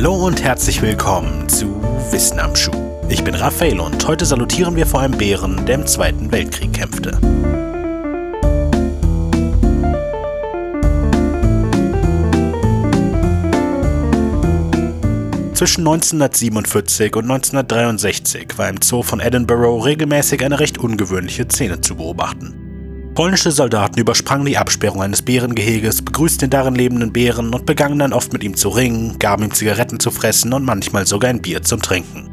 Hallo und herzlich willkommen zu Wissen am Schuh. Ich bin Raphael und heute salutieren wir vor einem Bären, der im Zweiten Weltkrieg kämpfte. Zwischen 1947 und 1963 war im Zoo von Edinburgh regelmäßig eine recht ungewöhnliche Szene zu beobachten. Polnische Soldaten übersprangen die Absperrung eines Bärengeheges, begrüßten den darin lebenden Bären und begannen dann oft mit ihm zu ringen, gaben ihm Zigaretten zu fressen und manchmal sogar ein Bier zum Trinken.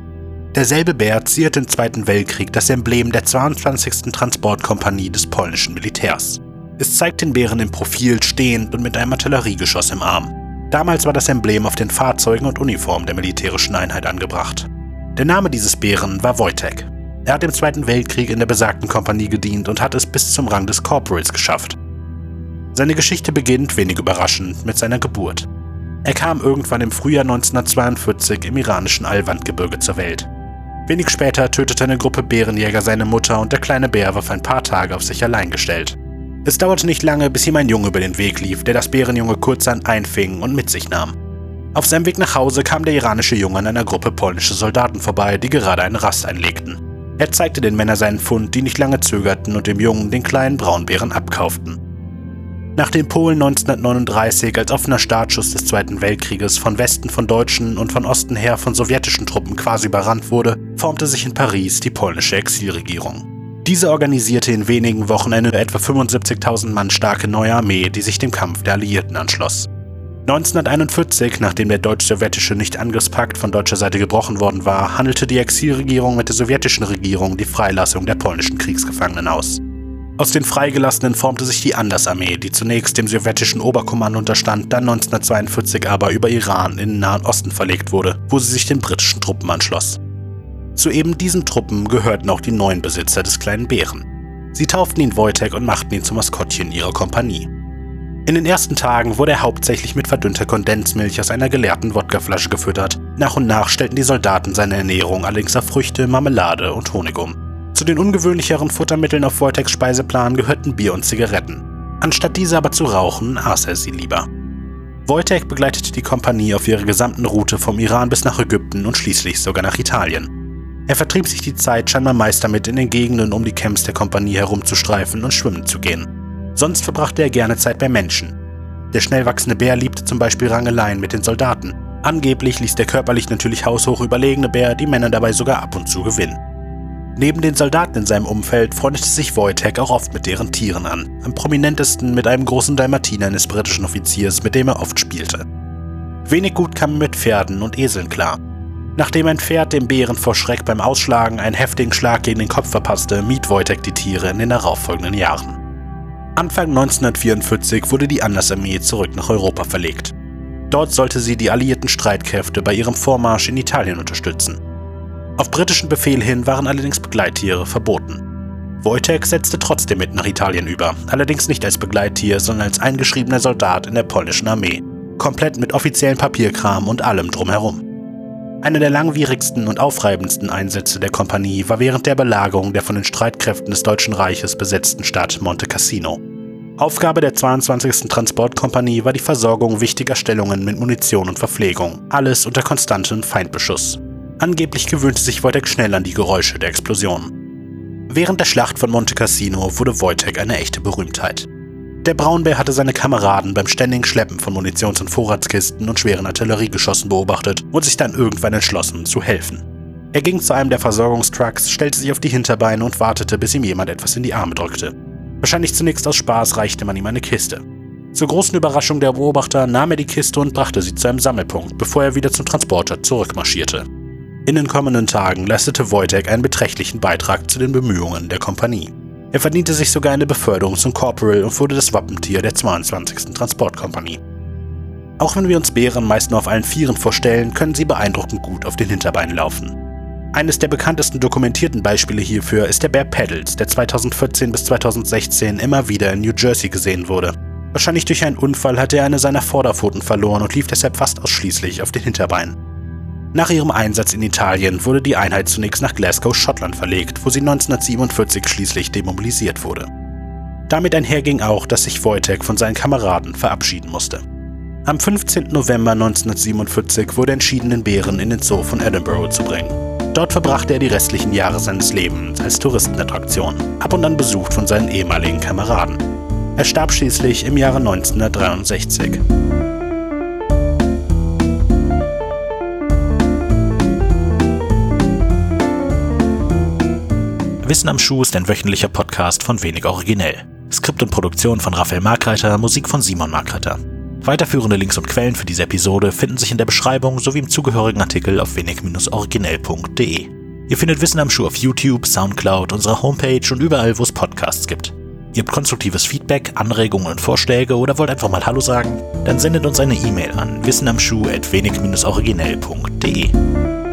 Derselbe Bär zierte im Zweiten Weltkrieg das Emblem der 22. Transportkompanie des polnischen Militärs. Es zeigt den Bären im Profil stehend und mit einem Artilleriegeschoss im Arm. Damals war das Emblem auf den Fahrzeugen und Uniformen der militärischen Einheit angebracht. Der Name dieses Bären war Wojtek. Er hat im Zweiten Weltkrieg in der besagten Kompanie gedient und hat es bis zum Rang des Corporals geschafft. Seine Geschichte beginnt, wenig überraschend, mit seiner Geburt. Er kam irgendwann im Frühjahr 1942 im iranischen Alwandgebirge zur Welt. Wenig später tötete eine Gruppe Bärenjäger seine Mutter und der kleine Bär war für ein paar Tage auf sich allein gestellt. Es dauerte nicht lange, bis ihm ein Junge über den Weg lief, der das Bärenjunge kurzerhand einfing und mit sich nahm. Auf seinem Weg nach Hause kam der iranische Junge an einer Gruppe polnische Soldaten vorbei, die gerade eine Rast einlegten. Er zeigte den Männern seinen Fund, die nicht lange zögerten und dem Jungen den kleinen Braunbären abkauften. Nachdem Polen 1939 als offener Startschuss des Zweiten Weltkrieges von Westen von deutschen und von Osten her von sowjetischen Truppen quasi überrannt wurde, formte sich in Paris die polnische Exilregierung. Diese organisierte in wenigen Wochen eine etwa 75.000 Mann starke neue Armee, die sich dem Kampf der Alliierten anschloss. 1941, nachdem der deutsch-sowjetische Nichtangriffspakt von deutscher Seite gebrochen worden war, handelte die Exilregierung mit der sowjetischen Regierung die Freilassung der polnischen Kriegsgefangenen aus. Aus den Freigelassenen formte sich die Andersarmee, die zunächst dem sowjetischen Oberkommando unterstand, dann 1942 aber über Iran in den Nahen Osten verlegt wurde, wo sie sich den britischen Truppen anschloss. Zu eben diesen Truppen gehörten auch die neuen Besitzer des kleinen Bären. Sie tauften ihn Wojtek und machten ihn zum Maskottchen ihrer Kompanie. In den ersten Tagen wurde er hauptsächlich mit verdünnter Kondensmilch aus einer geleerten Wodkaflasche gefüttert. Nach und nach stellten die Soldaten seine Ernährung allerdings auf Früchte, Marmelade und Honig um. Zu den ungewöhnlicheren Futtermitteln auf Wojteks Speiseplan gehörten Bier und Zigaretten. Anstatt diese aber zu rauchen, aß er sie lieber. Wojtek begleitete die Kompanie auf ihrer gesamten Route vom Iran bis nach Ägypten und schließlich sogar nach Italien. Er vertrieb sich die Zeit scheinbar meist damit, in den Gegenden um die Camps der Kompanie herumzustreifen und schwimmen zu gehen. Sonst verbrachte er gerne Zeit bei Menschen. Der schnell wachsende Bär liebte zum Beispiel Rangeleien mit den Soldaten. Angeblich ließ der körperlich natürlich haushoch überlegene Bär die Männer dabei sogar ab und zu gewinnen. Neben den Soldaten in seinem Umfeld freundete sich Wojtek auch oft mit deren Tieren an, am prominentesten mit einem großen Dalmatiner eines britischen Offiziers, mit dem er oft spielte. Wenig gut kam er mit Pferden und Eseln klar. Nachdem ein Pferd dem Bären vor Schreck beim Ausschlagen einen heftigen Schlag gegen den Kopf verpasste, mied Wojtek die Tiere in den darauffolgenden Jahren. Anfang 1944 wurde die Andersarmee zurück nach Europa verlegt. Dort sollte sie die alliierten Streitkräfte bei ihrem Vormarsch in Italien unterstützen. Auf britischen Befehl hin waren allerdings Begleittiere verboten. Wojtek setzte trotzdem mit nach Italien über, allerdings nicht als Begleittier, sondern als eingeschriebener Soldat in der polnischen Armee, komplett mit offiziellen Papierkram und allem drumherum. Einer der langwierigsten und aufreibendsten Einsätze der Kompanie war während der Belagerung der von den Streitkräften des Deutschen Reiches besetzten Stadt Monte Cassino. Aufgabe der 22. Transportkompanie war die Versorgung wichtiger Stellungen mit Munition und Verpflegung, alles unter konstantem Feindbeschuss. Angeblich gewöhnte sich Wojtek schnell an die Geräusche der Explosion. Während der Schlacht von Monte Cassino wurde Wojtek eine echte Berühmtheit. Der Braunbär hatte seine Kameraden beim ständigen Schleppen von Munitions- und Vorratskisten und schweren Artilleriegeschossen beobachtet und sich dann irgendwann entschlossen, zu helfen. Er ging zu einem der Versorgungstrucks, stellte sich auf die Hinterbeine und wartete, bis ihm jemand etwas in die Arme drückte. Wahrscheinlich zunächst aus Spaß reichte man ihm eine Kiste. Zur großen Überraschung der Beobachter nahm er die Kiste und brachte sie zu einem Sammelpunkt, bevor er wieder zum Transporter zurückmarschierte. In den kommenden Tagen leistete Wojtek einen beträchtlichen Beitrag zu den Bemühungen der Kompanie. Er verdiente sich sogar eine Beförderung zum Corporal und wurde das Wappentier der 22. Transportkompanie. Auch wenn wir uns Bären meist nur auf allen Vieren vorstellen, können sie beeindruckend gut auf den Hinterbeinen laufen. Eines der bekanntesten dokumentierten Beispiele hierfür ist der Bär Pedals, der 2014 bis 2016 immer wieder in New Jersey gesehen wurde. Wahrscheinlich durch einen Unfall hatte er eine seiner Vorderpfoten verloren und lief deshalb fast ausschließlich auf den Hinterbeinen. Nach ihrem Einsatz in Italien wurde die Einheit zunächst nach Glasgow, Schottland verlegt, wo sie 1947 schließlich demobilisiert wurde. Damit einher ging auch, dass sich Wojtek von seinen Kameraden verabschieden musste. Am 15. November 1947 wurde entschieden, den Bären in den Zoo von Edinburgh zu bringen. Dort verbrachte er die restlichen Jahre seines Lebens als Touristenattraktion, ab und an besucht von seinen ehemaligen Kameraden. Er starb schließlich im Jahre 1963. Wissen am Schuh ist ein wöchentlicher Podcast von Wenig Originell. Skript und Produktion von Raphael Markreiter, Musik von Simon Markreiter. Weiterführende Links und Quellen für diese Episode finden sich in der Beschreibung sowie im zugehörigen Artikel auf wenig-originell.de. Ihr findet Wissen am Schuh auf YouTube, Soundcloud, unserer Homepage und überall, wo es Podcasts gibt. Ihr habt konstruktives Feedback, Anregungen und Vorschläge oder wollt einfach mal Hallo sagen? Dann sendet uns eine E-Mail an wissenamschuh.wenig-originell.de.